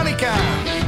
Monica.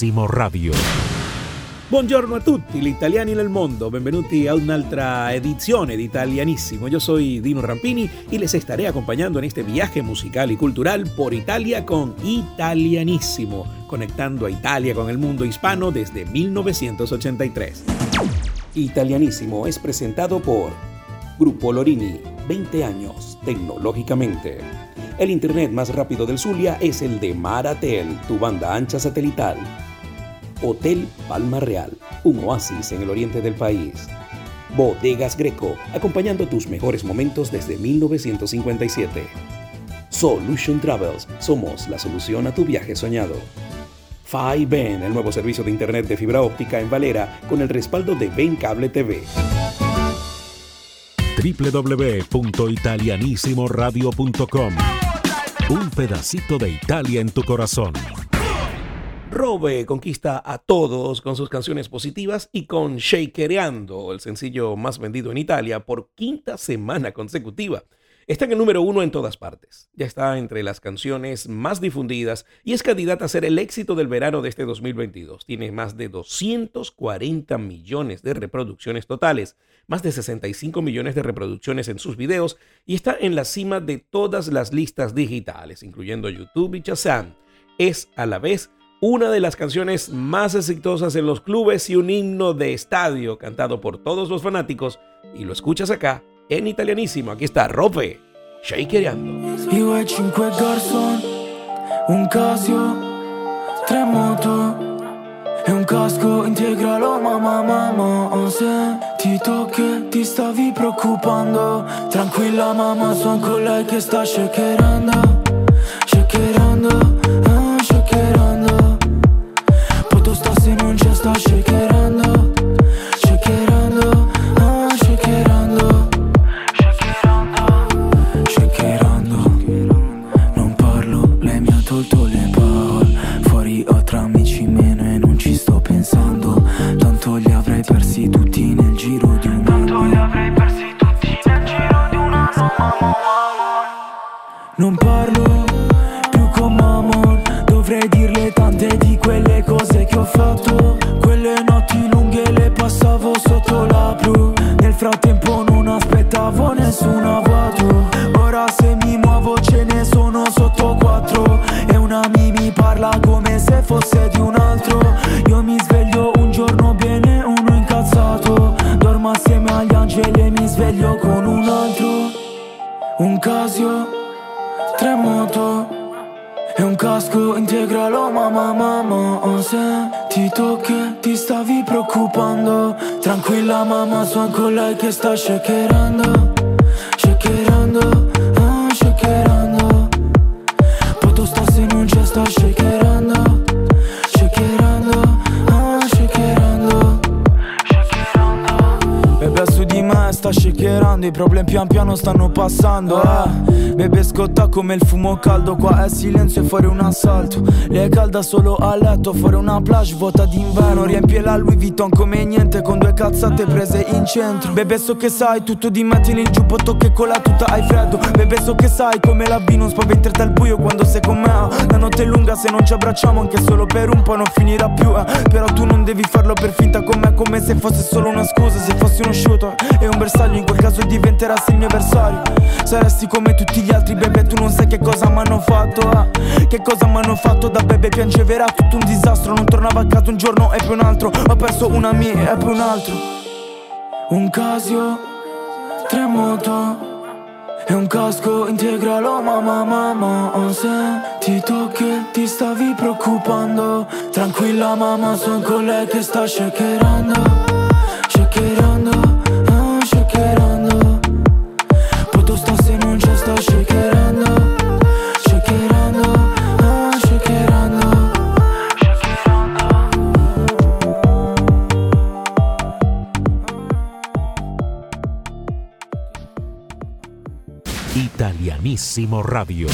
Italianissimo Radio. Buongiorno a tutti, gli italiani nel mondo, benvenuti a un'altra edizione di Italianissimo. Yo soy Dino Rampini y les estaré acompañando en este viaje musical y cultural por Italia con Italianissimo, conectando a Italia con el mundo hispano desde 1983. Italianissimo es presentado por Grupo Lorini, 20 años tecnológicamente. El internet más rápido del Zulia es el de Maratel, tu banda ancha satelital. Hotel Palma Real, un oasis en el oriente del país. Bodegas Greco, acompañando tus mejores momentos desde 1957. Solution Travels, somos la solución a tu viaje soñado. Ben, el nuevo servicio de internet de fibra óptica en Valera con el respaldo de Ben Cable TV www.italianissimoradio.com un pedacito de Italia en tu corazón. Robe conquista a todos con sus canciones positivas y con Shakereando, el sencillo más vendido en Italia por quinta semana consecutiva. Está en el número uno en todas partes. Ya está entre las canciones más difundidas y es candidata a ser el éxito del verano de este 2022. Tiene más de 240 millones de reproducciones totales, más de 65 millones de reproducciones en sus videos y está en la cima de todas las listas digitales, incluyendo YouTube y Shazam. Es a la vez una de las canciones más exitosas en los clubes y un himno de estadio cantado por todos los fanáticos y lo escuchas acá en italianísimo. Aquí está Rope, shakereando. Io e e tranquilla sta shakerando shakerando sto shakerando, shakerando, ah, shakerando, shakerando, shakerando. Non parlo, lei mi ha tolto le parole. Fuori ho tra amici meno e non ci sto pensando. Tanto li avrei persi tutti nel giro di un anno. Tanto li avrei persi tutti nel giro di un anno. Non parlo più con Mamon, dovrei dirle tante di quelle cose che ho fatto. nessuno nessuna vuoto. Ora se mi muovo ce ne sono sotto quattro. E una mi mi parla come se fosse di un altro. Io mi sveglio un giorno bene, uno incazzato. Dormo assieme agli angeli e mi sveglio con un altro. Un casio, tremoto e un casco integralo mamma mamma oh, Se ti tocca ti stavi preoccupando. Tranquilla mamma sono con lei che sta shakerando. Poi tu stassi non c'è, sta shakerando, shakerando, i problemi pian piano stanno passando, eh. Bebe scotta come il fumo caldo Qua è silenzio e fuori un assalto. Lei è calda solo a letto Fuori una plage vuota d'inverno. Riempie la Louis Vuitton come niente Con due cazzate prese in centro. Bebe so che sai tutto di me Tieni il giubbotto che con la tuta hai freddo. Bebe so che sai come la B Non spaventerti al buio quando sei con me La notte è lunga se non ci abbracciamo Anche solo per un po' non finirà più eh. Però tu non devi farlo per finta con me Come se fosse solo una scusa Se fossi uno shooter e un bersaglio In quel caso diventerassi il mio avversario. Saresti come tutti gli altri bebe tu non sai che cosa m'hanno fatto ah. Che cosa m'hanno fatto da bebe piangevera tutto un disastro. Non tornava a casa un giorno e poi un altro. Ho perso una mia e poi un altro. Un Casio, tre moto e un casco integralo mamma mamma Se ti tocchi ti stavi preoccupando. Tranquilla mamma son con lei che sta shakerando Shakerando Radio.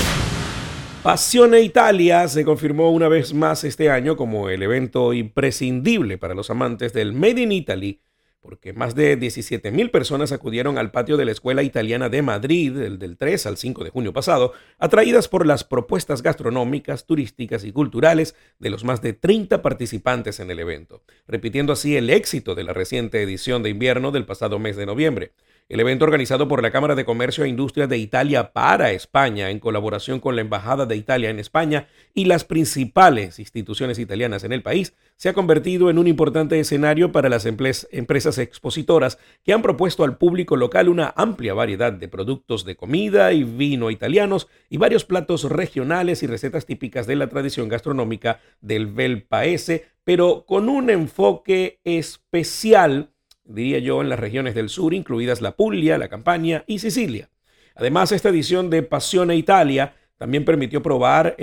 Pasione Italia se confirmó una vez más este año como el evento imprescindible para los amantes del Made in Italy, porque más de 17.000 personas acudieron al patio de la Escuela Italiana de Madrid el del 3 al 5 de junio pasado, atraídas por las propuestas gastronómicas, turísticas y culturales de los más de 30 participantes en el evento, repitiendo así el éxito de la reciente edición de invierno del pasado mes de noviembre. El evento organizado por la Cámara de Comercio e Industria de Italia para España, en colaboración con la Embajada de Italia en España y las principales instituciones italianas en el país, se ha convertido en un importante escenario para las empresas expositoras que han propuesto al público local una amplia variedad de productos de comida y vino italianos y varios platos regionales y recetas típicas de la tradición gastronómica del Bel Paese, pero con un enfoque especial diría yo, en las regiones del sur, incluidas la Puglia, la Campania y Sicilia. Además, esta edición de Pasione Italia también permitió probar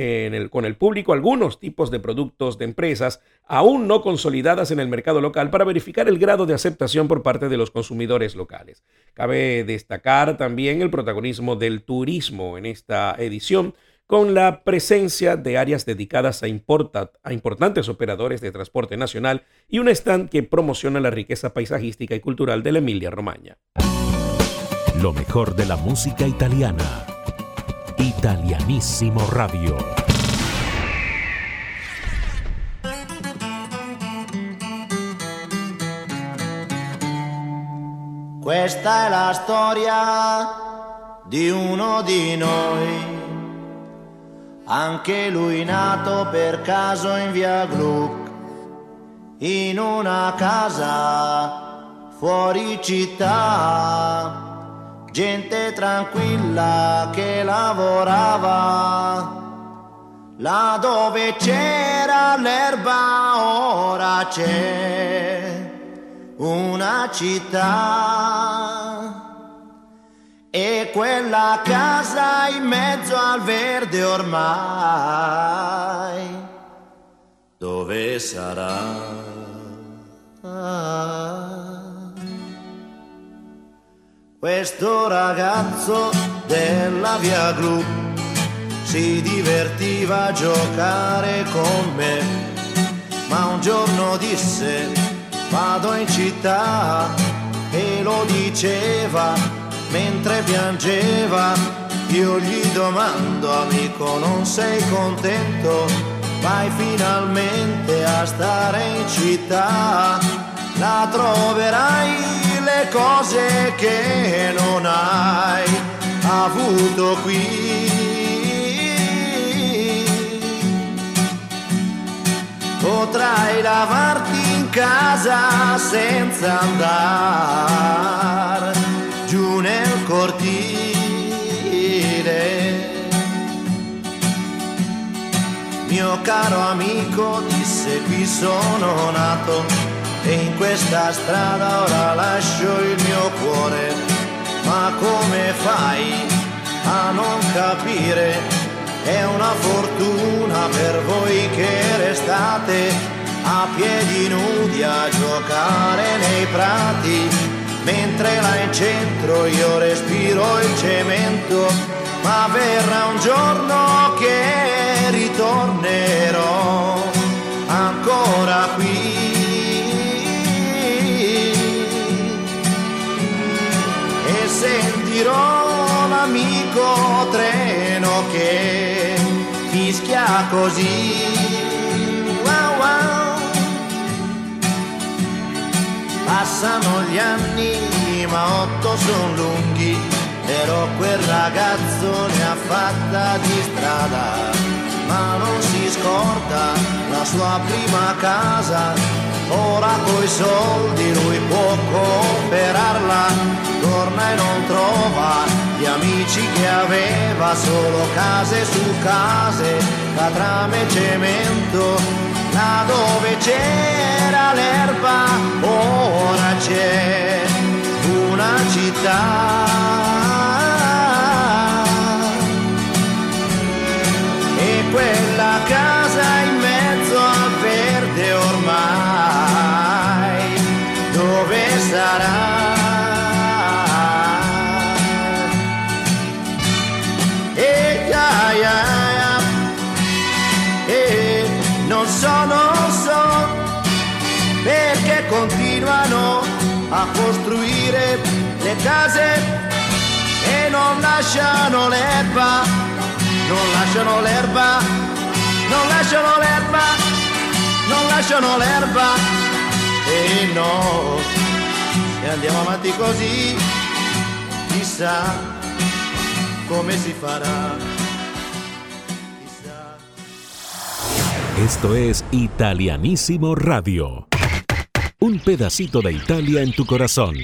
con el público algunos tipos de productos de empresas aún no consolidadas en el mercado local para verificar el grado de aceptación por parte de los consumidores locales. Cabe destacar también el protagonismo del turismo en esta edición, con la presencia de áreas dedicadas a, a, importantes operadores de transporte nacional y un stand que promociona la riqueza paisajística y cultural de la Emilia-Romagna. Lo mejor de la música italiana. Italianissimo Radio. Questa è la storia di uno di noi anche lui nato per caso in via Gluck, in una casa fuori città, gente tranquilla che lavorava. Là dove c'era l'erba ora c'è una città e quella casa in mezzo al verde ormai, dove sarà? Questo ragazzo della via Gru si divertiva a giocare con me, ma un giorno disse vado in città e lo diceva mentre piangeva, io gli domando amico non sei contento, vai finalmente a stare in città, la troverai le cose che non hai avuto qui. Potrai lavarti in casa senza andare nel cortile. Mio caro amico disse qui sono nato e in questa strada ora lascio il mio cuore. Ma come fai a non capire? È una fortuna per voi che restate a piedi nudi a giocare nei prati mentre là in centro io respiro il cemento, ma verrà un giorno che ritornerò ancora qui. E sentirò l'amico treno che fischia così Passano gli anni, ma otto sono lunghi, però quel ragazzo ne ha fatta di strada, ma non si scorda la sua prima casa, ora coi soldi lui può comprarla, torna e non trova gli amici che aveva, solo case su case, catrame e cemento là dove c'era l'erba, ora c'è una città. E quella casa costruire le case e non lasciano l'erba, non lasciano l'erba, non lasciano l'erba, non lasciano l'erba e no, se andiamo avanti così, chissà come si farà. Esto es Italianísimo Radio. Un pedacito de Italia en tu corazón.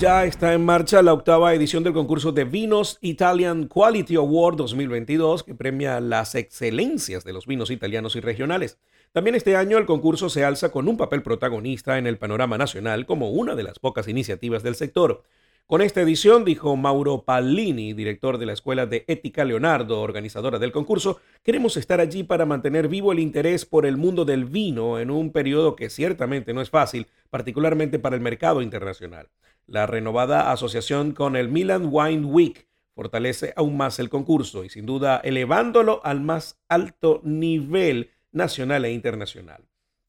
Ya está en marcha la octava edición del concurso de vinos Italian Quality Award 2022 que premia las excelencias de los vinos italianos y regionales. También este año el concurso se alza con un papel protagonista en el panorama nacional como una de las pocas iniciativas del sector. Con esta edición, dijo Mauro Pallini, director de la Escuela de Ética Leonardo, organizadora del concurso, queremos estar allí para mantener vivo el interés por el mundo del vino en un periodo que ciertamente no es fácil, particularmente para el mercado internacional. La renovada asociación con el Milan Wine Week fortalece aún más el concurso y sin duda elevándolo al más alto nivel nacional e internacional.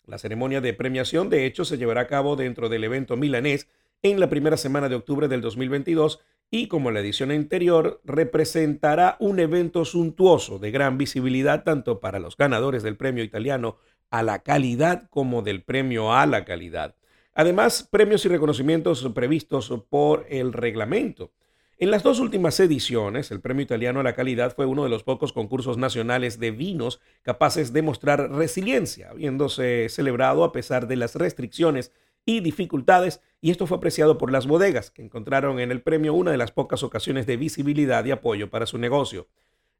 La ceremonia de premiación de hecho se llevará a cabo dentro del evento milanés en la primera semana de octubre del 2022 y como la edición anterior representará un evento suntuoso de gran visibilidad tanto para los ganadores del premio italiano a la calidad como del premio a la calidad. Además, premios y reconocimientos previstos por el reglamento. En las dos últimas ediciones, el Premio Italiano a la Calidad fue uno de los pocos concursos nacionales de vinos capaces de mostrar resiliencia, habiéndose celebrado a pesar de las restricciones y dificultades, y esto fue apreciado por las bodegas, que encontraron en el premio una de las pocas ocasiones de visibilidad y apoyo para su negocio.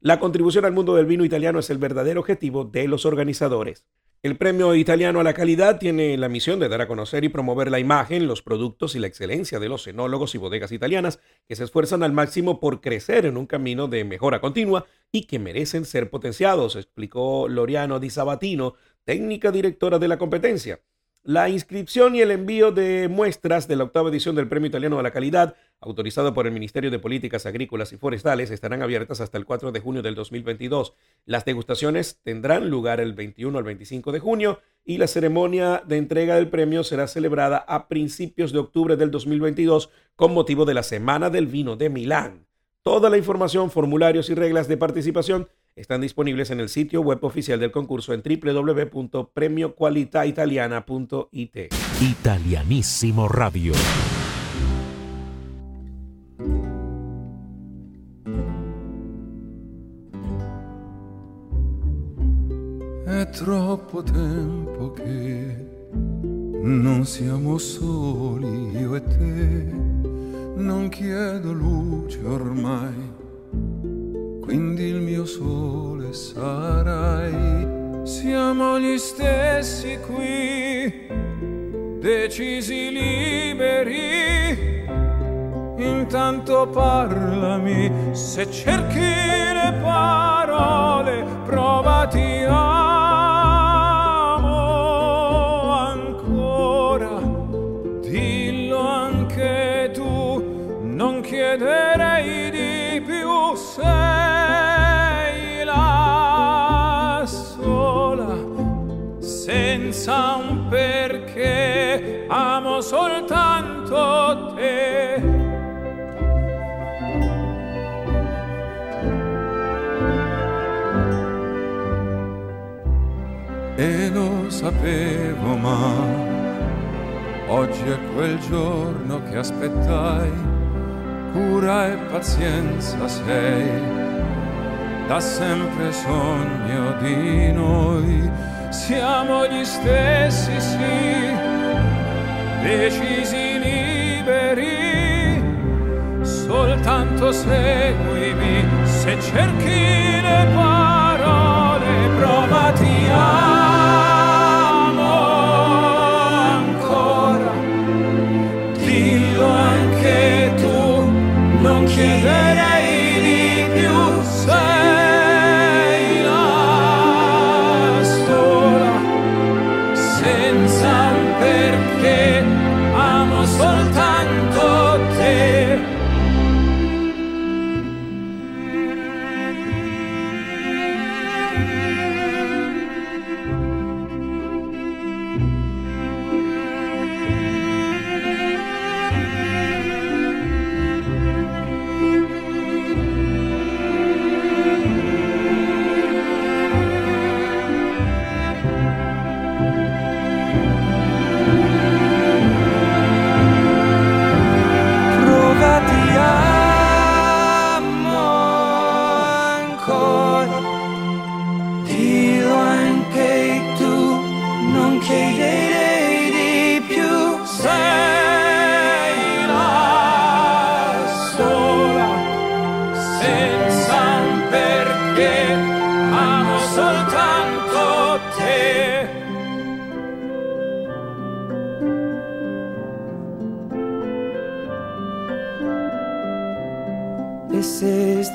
La contribución al mundo del vino italiano es el verdadero objetivo de los organizadores. El Premio Italiano a la Calidad tiene la misión de dar a conocer y promover la imagen, los productos y la excelencia de los enólogos y bodegas italianas que se esfuerzan al máximo por crecer en un camino de mejora continua y que merecen ser potenciados, explicó Loriano Di Sabatino, técnica directora de la competencia. La inscripción y el envío de muestras de la octava edición del Premio Italiano a la Calidad, autorizado por el Ministerio de Políticas Agrícolas y Forestales, estarán abiertas hasta el 4 de junio del 2022. Las degustaciones tendrán lugar el 21 al 25 de junio y la ceremonia de entrega del premio será celebrada a principios de octubre del 2022 con motivo de la Semana del Vino de Milán. Toda la información, formularios y reglas de participación están disponibles en el sitio web oficial del concurso en www.premioqualitaitaliana.it. Italianissimo Radio. È troppo tempo che non siamo soli io e te. Non chiedo luce ormai quindi il mio sole sarai. Siamo gli stessi qui, decisi liberi. Intanto parlami, se cerchi le parole, provati amo ancora. Dillo anche tu, non chiederei sapevo, ma oggi è quel giorno che aspettai. Cura e pazienza sei, da sempre sogno di noi, siamo gli stessi sì, decisi liberi, soltanto seguimi, se cerchi le parole, provati amo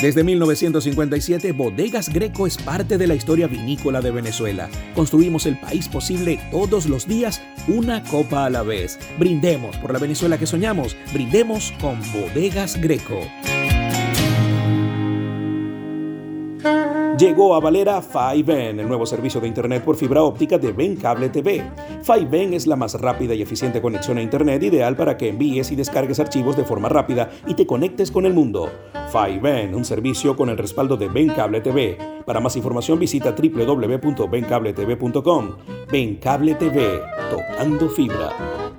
Desde 1957, Bodegas Greco es parte de la historia vinícola de Venezuela. Construimos el país posible todos los días, una copa a la vez. Brindemos por la Venezuela que soñamos. Brindemos con Bodegas Greco. Llegó a Valera 5N, el nuevo servicio de Internet por fibra óptica de Ben Cable TV. 5N es la más rápida y eficiente conexión a Internet ideal para que envíes y descargues archivos de forma rápida y te conectes con el mundo. 5N, un servicio con el respaldo de Ben Cable TV. Para más información visita www.bencabletv.com. Ben Cable TV, tocando fibra.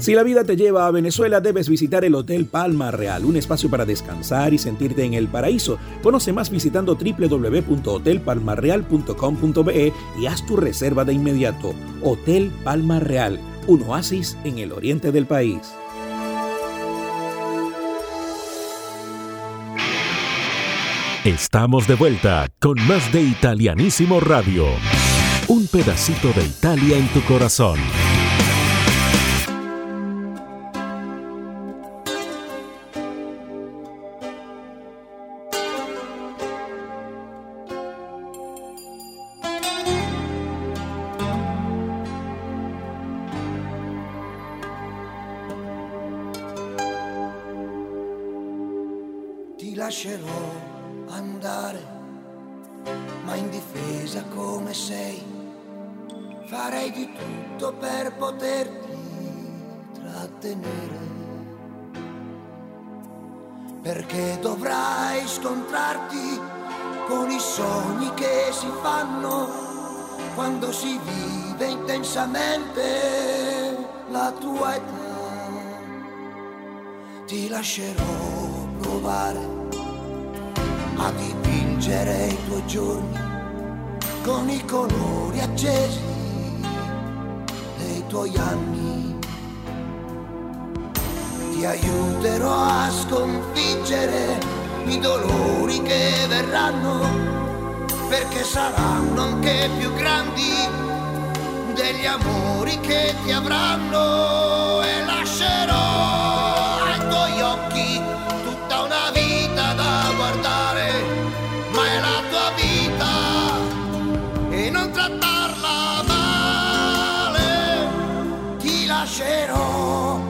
Si la vida te lleva a Venezuela, debes visitar el Hotel Palma Real, un espacio para descansar y sentirte en el paraíso. Conoce más visitando www.hotelpalmarreal.com.be y haz tu reserva de inmediato. Hotel Palma Real, un oasis en el oriente del país. Estamos de vuelta con más de Italianísimo Radio. Un pedacito de Italia en tu corazón. saranno anche più grandi degli amori che ti avranno. E lascerò ai tuoi occhi tutta una vita da guardare, ma è la tua vita e non trattarla male, ti lascerò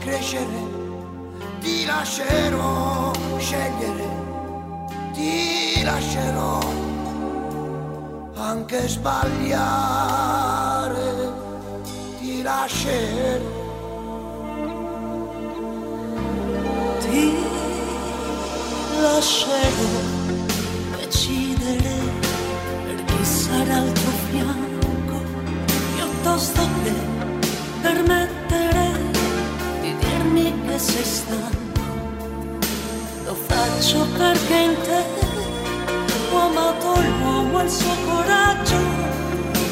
crescere, ti lascerò scegliere, ti lascerò anche sbagliare, ti lascerò. Ti lascerò decidere per chi sarà al tuo fianco, piuttosto che permettere di dirmi che sei stato faccio perché in te ho amato l'uomo il suo coraggio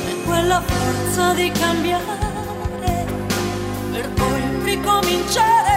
e quella forza di cambiare per poi ricominciare.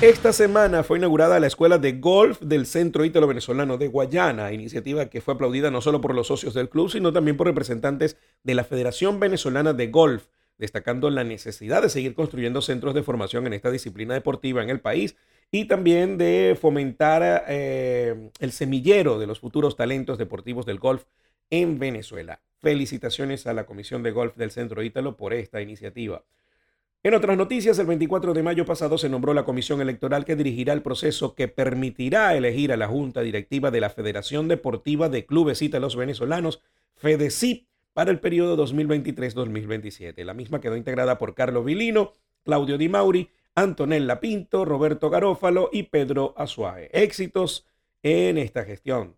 Esta semana fue inaugurada la Escuela de Golf del Centro Ítalo Venezolano de Guayana, iniciativa que fue aplaudida no solo por los socios del club, sino también por representantes de la Federación Venezolana de Golf, destacando la necesidad de seguir construyendo centros de formación en esta disciplina deportiva en el país y también de fomentar eh, el semillero de los futuros talentos deportivos del golf en Venezuela. Felicitaciones a la Comisión de Golf del Centro Ítalo por esta iniciativa. En otras noticias, el 24 de mayo pasado se nombró la comisión electoral que dirigirá el proceso que permitirá elegir a la Junta Directiva de la Federación Deportiva de Clubes Ítalos Venezolanos, FEDECIP, para el periodo 2023-2027. La misma quedó integrada por Carlos Vilino, Claudio Di Mauri, Antonella Pinto, Roberto Garófalo y Pedro Azuaje. Éxitos en esta gestión.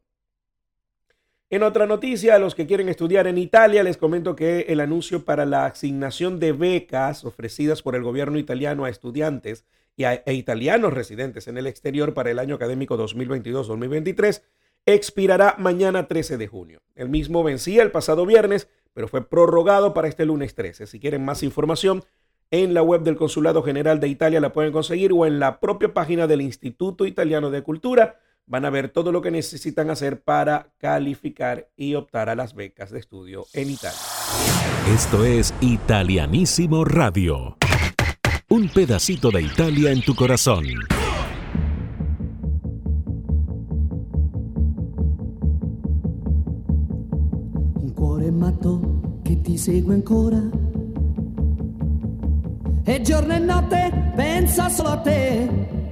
En otra noticia, a los que quieren estudiar en Italia, les comento que el anuncio para la asignación de becas ofrecidas por el gobierno italiano a estudiantes y a, e italianos residentes en el exterior para el año académico 2022-2023 expirará mañana 13 de junio. El mismo vencía el pasado viernes, pero fue prorrogado para este lunes 13. Si quieren más información, en la web del Consulado General de Italia la pueden conseguir o en la propia página del Instituto Italiano de Cultura van a ver todo lo que necesitan hacer para calificar y optar a las becas de estudio en Italia. Esto es Italianísimo Radio. Un pedacito de Italia en tu corazón. Un cuore matto che ti segue ancora. E giorno e notte pensa solo a te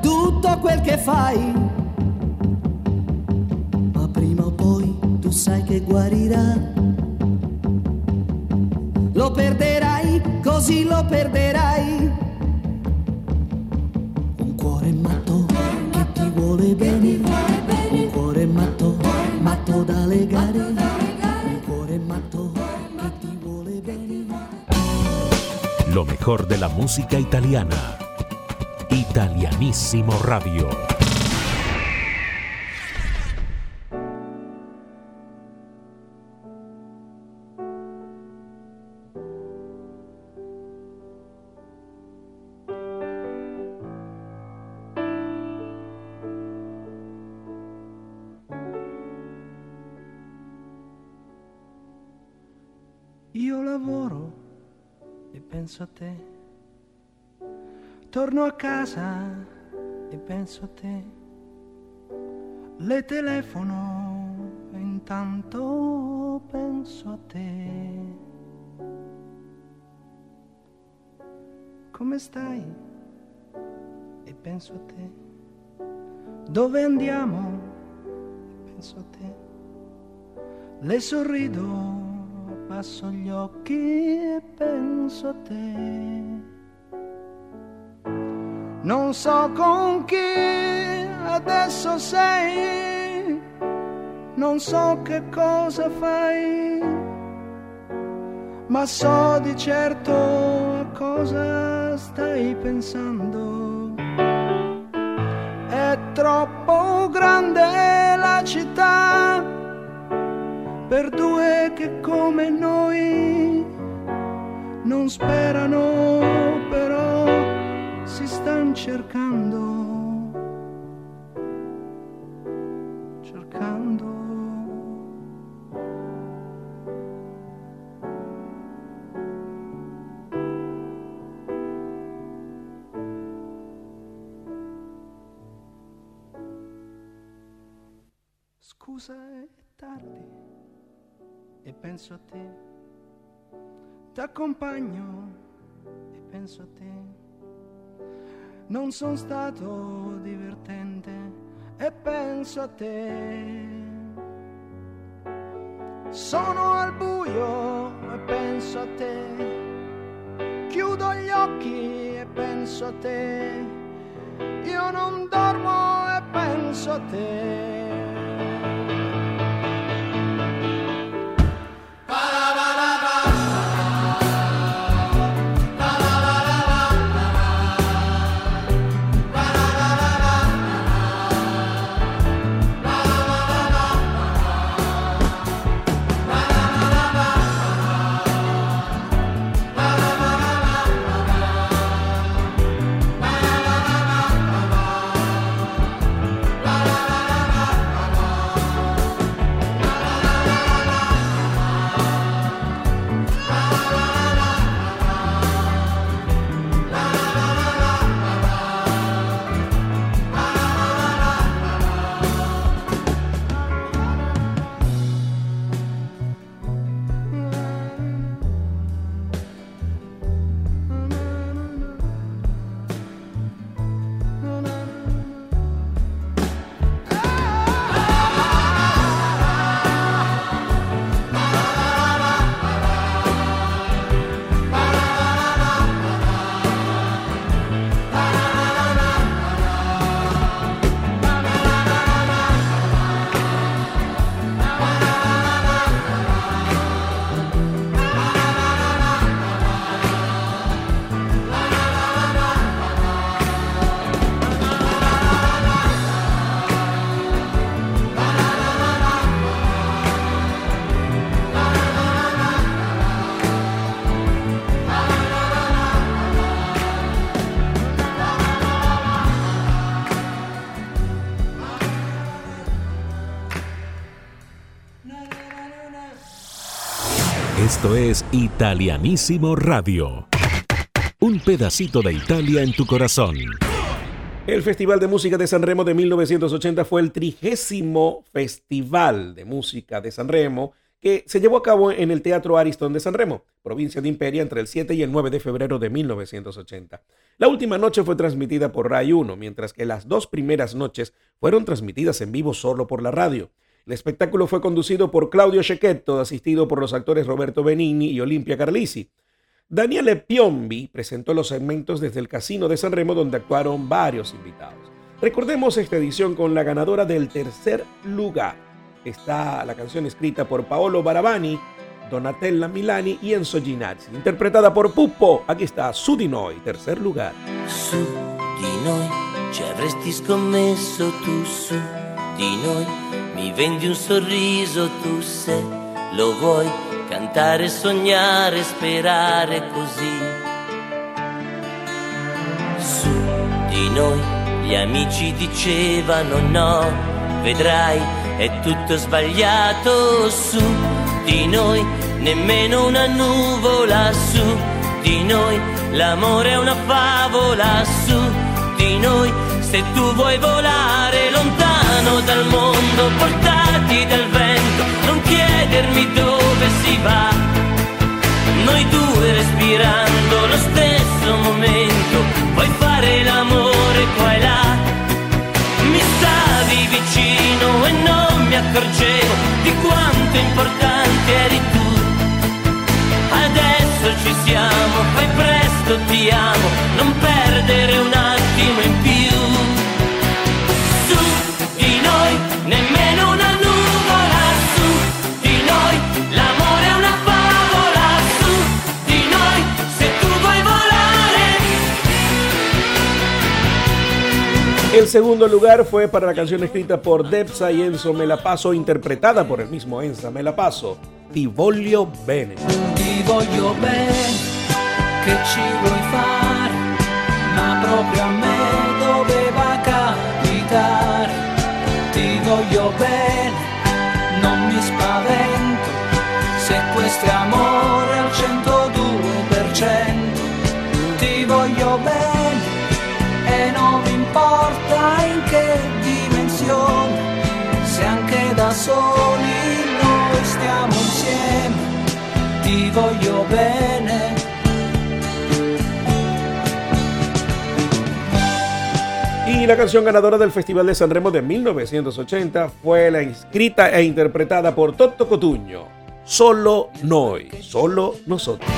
Tutto quel che fai. Ma prima o poi tu sai che guarirà. Lo perderai, così lo perderai música italiana. Italianissimo Radio. Penso a te Torno a casa e penso a te. Le telefono e intanto penso a te. come stai? E penso a te. Dove andiamo? E penso a te. Le sorrido, passo gli occhi e penso a te. Non so con chi adesso sei, non so che cosa fai, ma so di certo a cosa stai pensando. È troppo grande la città per due che come noi non sperano però si stanno cercando e penso a te. T'accompagno e penso a te. Non sono stato divertente e penso a te. Sono al buio e penso a te. Chiudo gli occhi e penso a te. Io non dormo e penso a te. Esto es Italianísimo Radio. Un pedacito de Italia en tu corazón. El Festival de Música de San Remo de 1980 fue el trigésimo Festival de Música de San Remo que se llevó a cabo en el Teatro Ariston de San Remo, provincia de Imperia, entre el 7 y el 9 de febrero de 1980. La última noche fue transmitida por Rai 1, mientras que las dos primeras noches fueron transmitidas en vivo solo por la radio. El espectáculo fue conducido por Claudio Cecchetto, asistido por los actores Roberto Benigni y Olimpia Carlisi. Daniele Piombi presentó los segmentos desde el Casino de San Remo, donde actuaron varios invitados. Recordemos esta edición con la ganadora del tercer lugar. Está la canción escrita por Paolo Barabani, Donatella Milani y Enzo Ginazzi, interpretada por Puppo. Aquí está Su di Noi, tercer lugar. Su di noi ci avresti scommesso tu su mi vendi un sorriso tu se lo vuoi cantare, sognare, sperare così. Su di noi gli amici dicevano no, vedrai è tutto sbagliato. Su di noi, nemmeno una nuvola. Su di noi, l'amore è una favola. Su di noi, se tu vuoi volare lontano dal mondo, portati dal vento, non chiedermi dove si va, noi due respirando segundo lugar fue para la canción escrita por Debsa y Enzo Melapaso, interpretada por el mismo Enzo Melapaso, Tivolio Bene. Ti voglio bene, che ci vuoi fare, ma proprio a me doveva capitare. Ti voglio bene, non mi spavento, se questo è e amore al 102%. Ti voglio bene. soli insieme, voglio bene. Y la canción ganadora del Festival de Sanremo de 1980 fue la inscrita e interpretada por Toto Cotuño, Solo Noi, Solo Nosotros.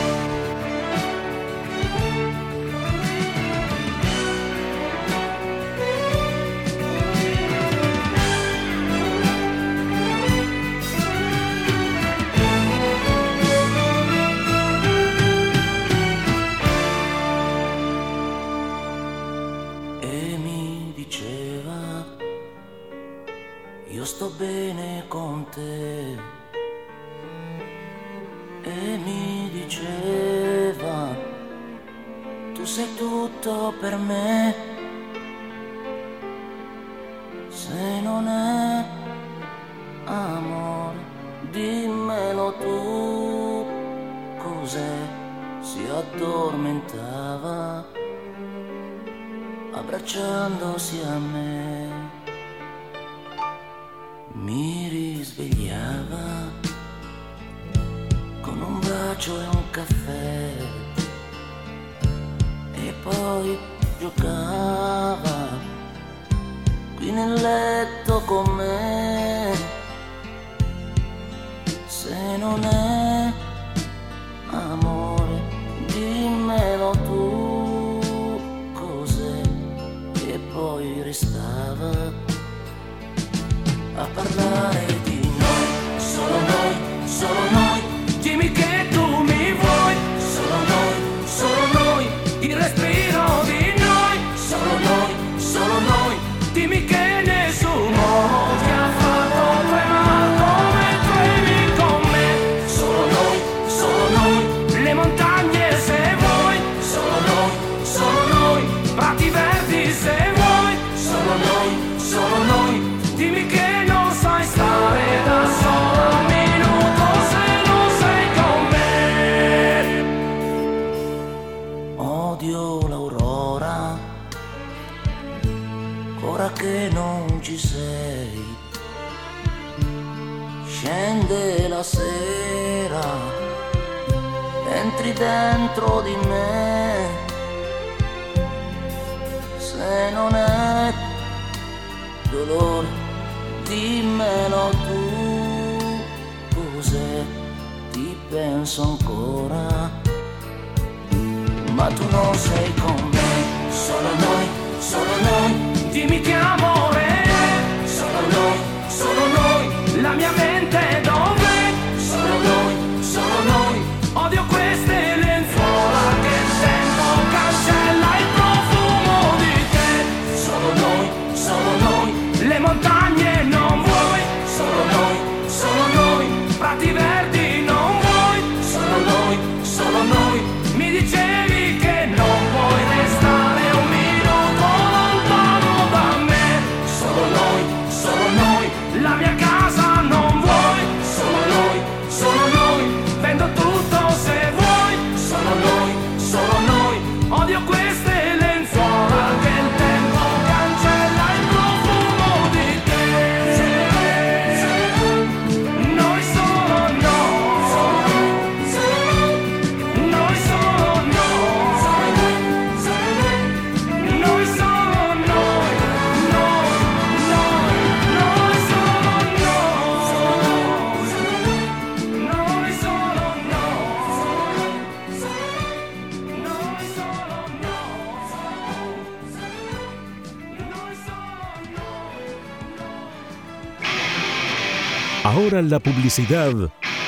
La publicidad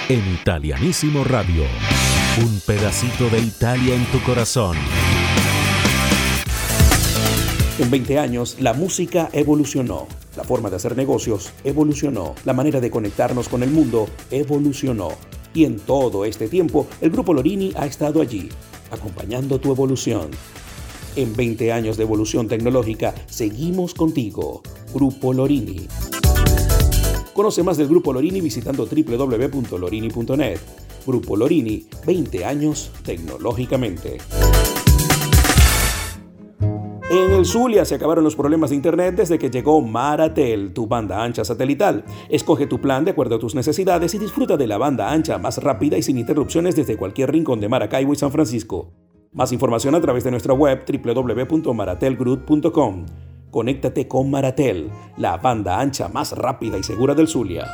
en Italianísimo Radio. Un pedacito de Italia en tu corazón. En 20 años, la música evolucionó. La forma de hacer negocios evolucionó. La manera de conectarnos con el mundo evolucionó. Y en todo este tiempo, el Grupo Lorini ha estado allí, acompañando tu evolución. En 20 años de evolución tecnológica, seguimos contigo. Grupo Lorini. Conoce más del Grupo Lorini visitando www.lorini.net. Grupo Lorini, 20 años tecnológicamente. En el Zulia se acabaron los problemas de internet desde que llegó Maratel, tu banda ancha satelital. Escoge tu plan de acuerdo a tus necesidades y disfruta de la banda ancha más rápida y sin interrupciones desde cualquier rincón de Maracaibo y San Francisco. Más información a través de nuestra web www.maratelgroup.com. Conéctate con Maratel, la banda ancha más rápida y segura del Zulia.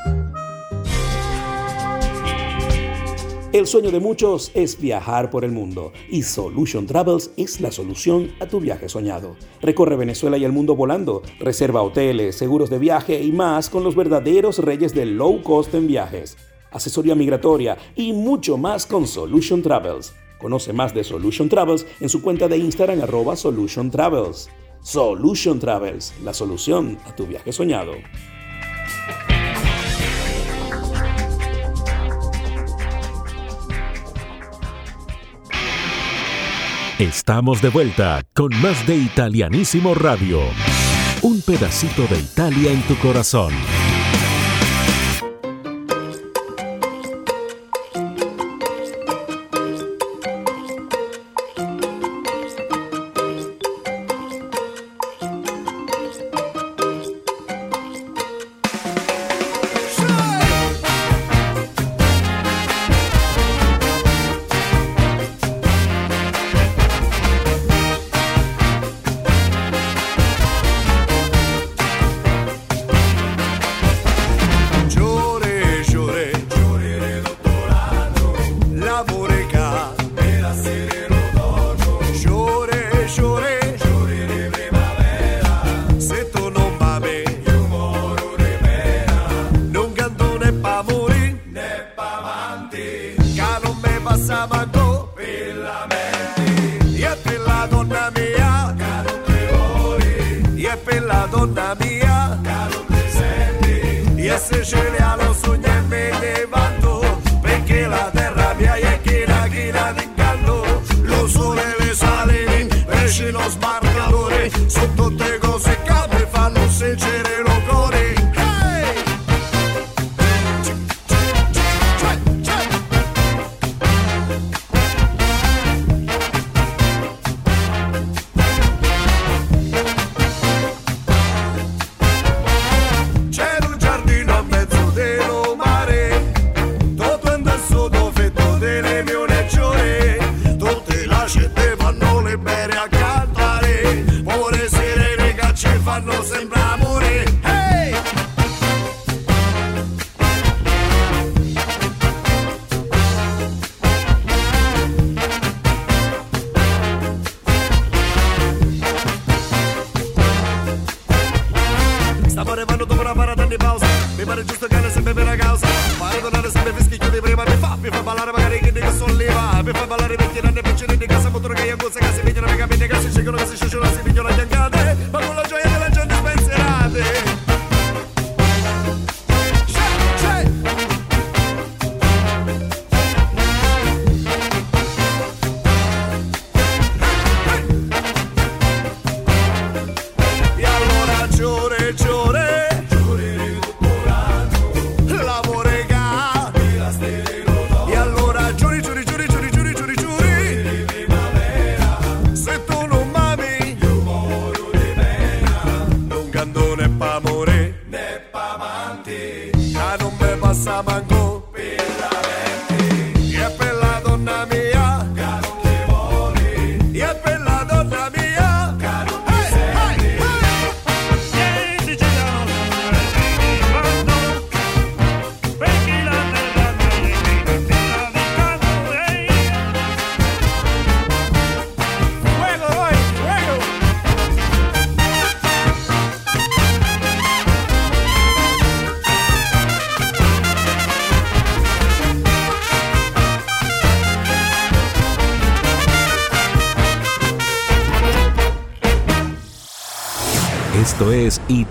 El sueño de muchos es viajar por el mundo y Solution Travels es la solución a tu viaje soñado. Recorre Venezuela y el mundo volando, reserva hoteles, seguros de viaje y más con los verdaderos reyes del low cost en viajes, asesoría migratoria y mucho más con Solution Travels. Conoce más de Solution Travels en su cuenta de Instagram arroba Solution Travels. Solution Travels, la solución a tu viaje soñado. Estamos de vuelta con más de Italianísimo Radio. Un pedacito de Italia en tu corazón. I'll be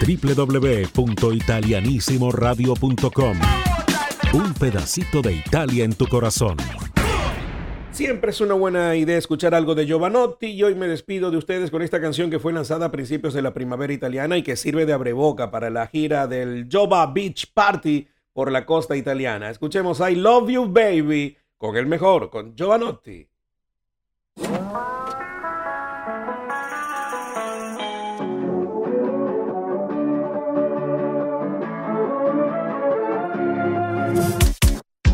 www.italianissimoradio.com. Un pedacito de Italia en tu corazón. Siempre es una buena idea escuchar algo de Giovanotti y hoy me despido de ustedes con esta canción que fue lanzada a principios de la primavera italiana y que sirve de abreboca para la gira del Jova Beach Party por la costa italiana. Escuchemos I Love You Baby con el mejor, con Giovanotti.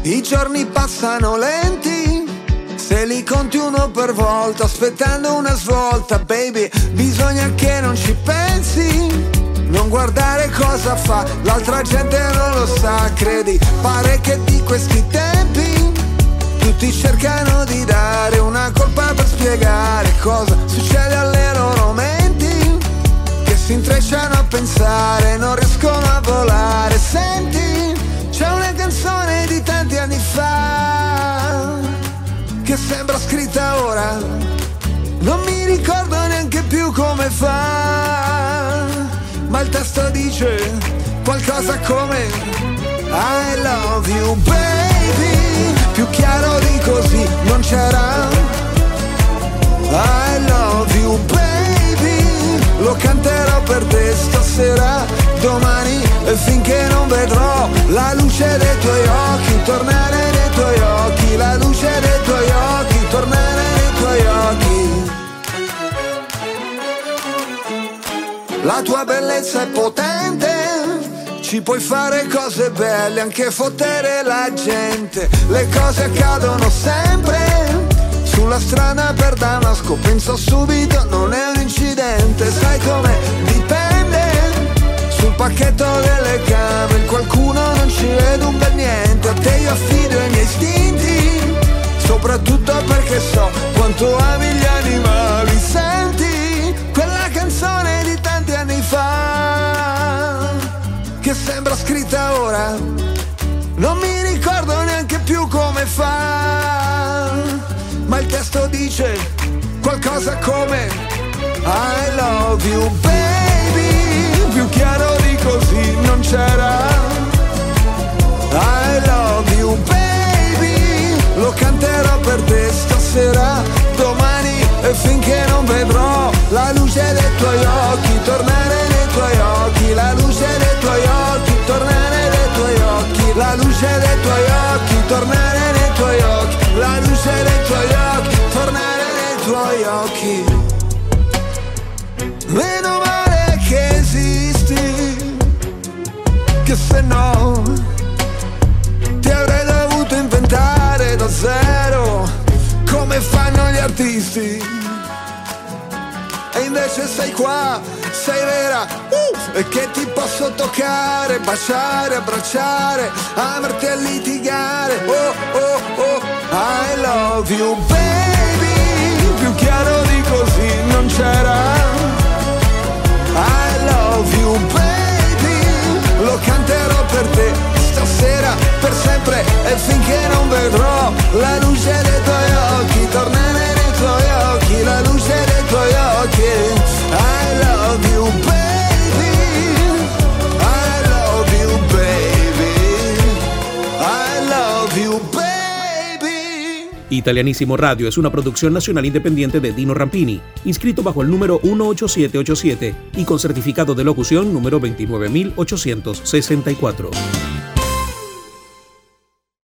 I giorni passano lenti, se li conti uno per volta, aspettando una svolta, baby, bisogna che non ci pensi. Non guardare cosa fa, l'altra gente non lo sa, credi, pare che di questi tempi tutti cercano di dare una colpa per spiegare cosa succede alle loro menti, che si intrecciano a pensare, non riescono a volare, senti di tanti anni fa che sembra scritta ora. Non mi ricordo neanche più come fa, ma il testo dice qualcosa come I love you baby, più chiaro di così non c'era. I love you baby, lo canterò per te stasera, domani e finché non vedrò la luce dei tuoi occhi tornare nei tuoi occhi, la luce dei tuoi occhi tornare nei tuoi occhi. La tua bellezza è potente, ci puoi fare cose belle, anche fottere la gente, le cose accadono sempre. Sulla strada per Damasco penso subito non è un incidente Sai Sul pacchetto delle camere qualcuno non ci vede un bel niente A te io affido i miei istinti Soprattutto perché so quanto ami gli animali. Senti quella canzone di tanti anni fa Che sembra scritta ora Non mi ricordo neanche più come fa ma il testo dice qualcosa come I love you baby, più chiaro di così artisti. E invece sei qua, sei vera, uh, e che ti posso toccare, baciare, abbracciare, amarti e litigare. Oh, oh, oh, I love you baby, più chiaro di così non c'era. I love you baby, lo canterò per te stasera, per sempre e finché non vedrò la luce dei tuoi occhi, tornare la. I love you baby, I love you baby, I love you baby. Italianísimo Radio es una producción nacional independiente de Dino Rampini, inscrito bajo el número 18787 y con certificado de locución número 29864.